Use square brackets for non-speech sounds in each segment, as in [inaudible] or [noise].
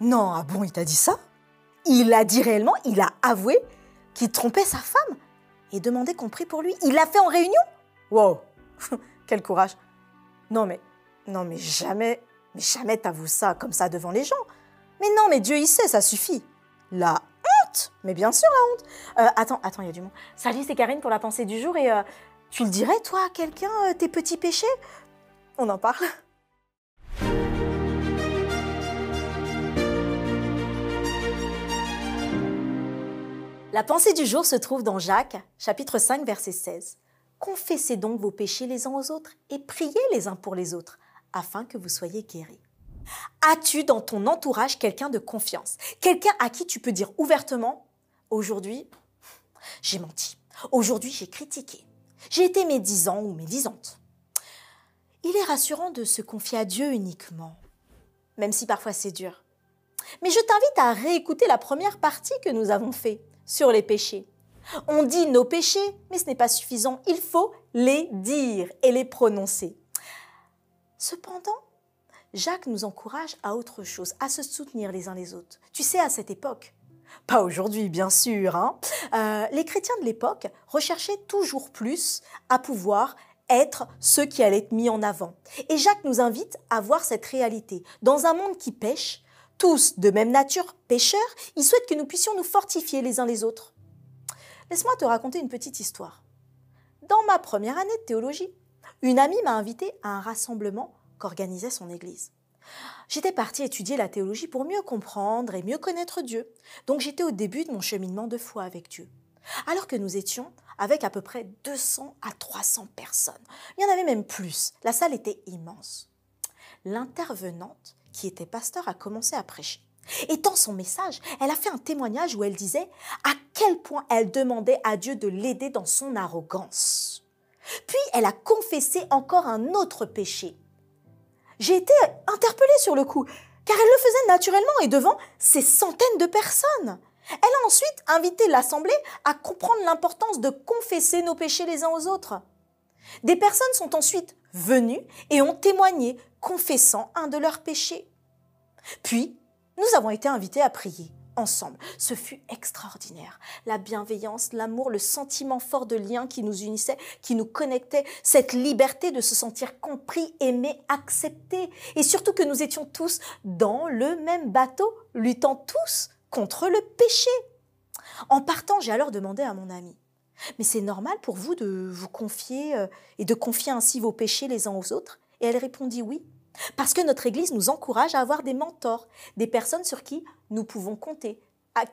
Non, ah bon, il t'a dit ça? Il a dit réellement, il a avoué qu'il trompait sa femme et demandait qu'on prie pour lui. Il l'a fait en réunion? Wow, [laughs] quel courage. Non mais, non mais jamais, mais jamais t'avoues ça comme ça devant les gens. Mais non, mais Dieu il sait, ça suffit. La honte Mais bien sûr la honte. Euh, attends, attends, il y a du monde. Salut, c'est Karine pour la pensée du jour et euh, tu le dirais toi à quelqu'un euh, tes petits péchés? On en parle La pensée du jour se trouve dans Jacques, chapitre 5, verset 16. Confessez donc vos péchés les uns aux autres et priez les uns pour les autres, afin que vous soyez guéris. As-tu dans ton entourage quelqu'un de confiance? Quelqu'un à qui tu peux dire ouvertement Aujourd'hui, j'ai menti. Aujourd'hui, j'ai critiqué. J'ai été médisant ou médisante. Il est rassurant de se confier à Dieu uniquement, même si parfois c'est dur. Mais je t'invite à réécouter la première partie que nous avons faite sur les péchés. On dit nos péchés, mais ce n'est pas suffisant. Il faut les dire et les prononcer. Cependant, Jacques nous encourage à autre chose, à se soutenir les uns les autres. Tu sais, à cette époque, pas aujourd'hui bien sûr, hein, euh, les chrétiens de l'époque recherchaient toujours plus à pouvoir être ceux qui allaient être mis en avant. Et Jacques nous invite à voir cette réalité. Dans un monde qui pêche, tous de même nature pécheurs, il souhaite que nous puissions nous fortifier les uns les autres. Laisse-moi te raconter une petite histoire. Dans ma première année de théologie, une amie m'a invité à un rassemblement qu'organisait son église. J'étais partie étudier la théologie pour mieux comprendre et mieux connaître Dieu. Donc j'étais au début de mon cheminement de foi avec Dieu. Alors que nous étions avec à peu près 200 à 300 personnes. Il y en avait même plus. La salle était immense. L'intervenante, qui était pasteur, a commencé à prêcher. Et dans son message, elle a fait un témoignage où elle disait à quel point elle demandait à Dieu de l'aider dans son arrogance. Puis elle a confessé encore un autre péché. J'ai été interpellée sur le coup, car elle le faisait naturellement et devant ces centaines de personnes. Elle a ensuite invité l'Assemblée à comprendre l'importance de confesser nos péchés les uns aux autres. Des personnes sont ensuite venues et ont témoigné, confessant un de leurs péchés. Puis, nous avons été invités à prier ensemble. Ce fut extraordinaire. La bienveillance, l'amour, le sentiment fort de lien qui nous unissait, qui nous connectait, cette liberté de se sentir compris, aimé, accepté. Et surtout que nous étions tous dans le même bateau, luttant tous contre le péché. En partant, j'ai alors demandé à mon ami, mais c'est normal pour vous de vous confier euh, et de confier ainsi vos péchés les uns aux autres? Et elle répondit oui. Parce que notre Église nous encourage à avoir des mentors, des personnes sur qui nous pouvons compter,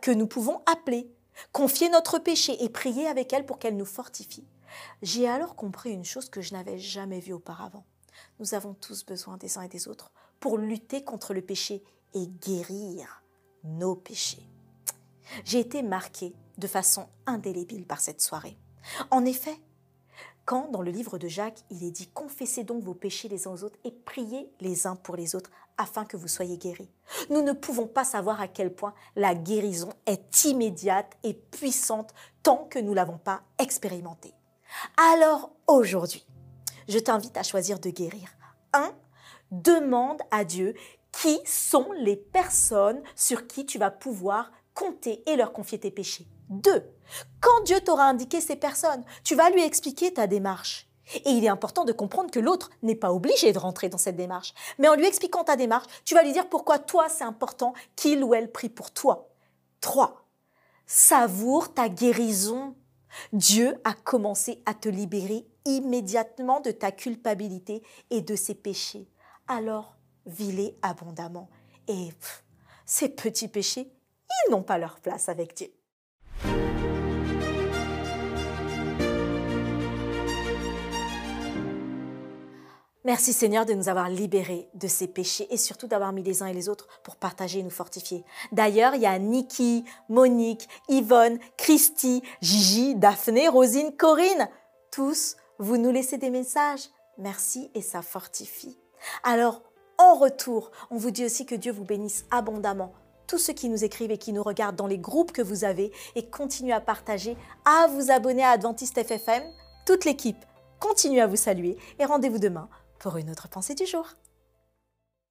que nous pouvons appeler, confier notre péché et prier avec elle pour qu'elle nous fortifie. J'ai alors compris une chose que je n'avais jamais vue auparavant. Nous avons tous besoin des uns et des autres pour lutter contre le péché et guérir nos péchés. J'ai été marquée de façon indélébile par cette soirée. En effet, quand dans le livre de Jacques, il est dit Confessez donc vos péchés les uns aux autres et priez les uns pour les autres afin que vous soyez guéris. Nous ne pouvons pas savoir à quel point la guérison est immédiate et puissante tant que nous ne l'avons pas expérimentée. Alors aujourd'hui, je t'invite à choisir de guérir. 1. Demande à Dieu qui sont les personnes sur qui tu vas pouvoir compter et leur confier tes péchés. 2. Quand Dieu t'aura indiqué ces personnes, tu vas lui expliquer ta démarche. Et il est important de comprendre que l'autre n'est pas obligé de rentrer dans cette démarche. Mais en lui expliquant ta démarche, tu vas lui dire pourquoi toi c'est important qu'il ou elle prie pour toi. 3. Savoure ta guérison. Dieu a commencé à te libérer immédiatement de ta culpabilité et de ses péchés. Alors, vis-les abondamment. Et ces petits péchés, ils n'ont pas leur place avec Dieu. Merci Seigneur de nous avoir libérés de ces péchés et surtout d'avoir mis les uns et les autres pour partager et nous fortifier. D'ailleurs, il y a Niki, Monique, Yvonne, Christy, Gigi, Daphné, Rosine, Corinne. Tous, vous nous laissez des messages. Merci et ça fortifie. Alors, en retour, on vous dit aussi que Dieu vous bénisse abondamment. Tous ceux qui nous écrivent et qui nous regardent dans les groupes que vous avez et continuez à partager, à vous abonner à Adventiste FFM. Toute l'équipe continue à vous saluer et rendez-vous demain pour une autre pensée du jour.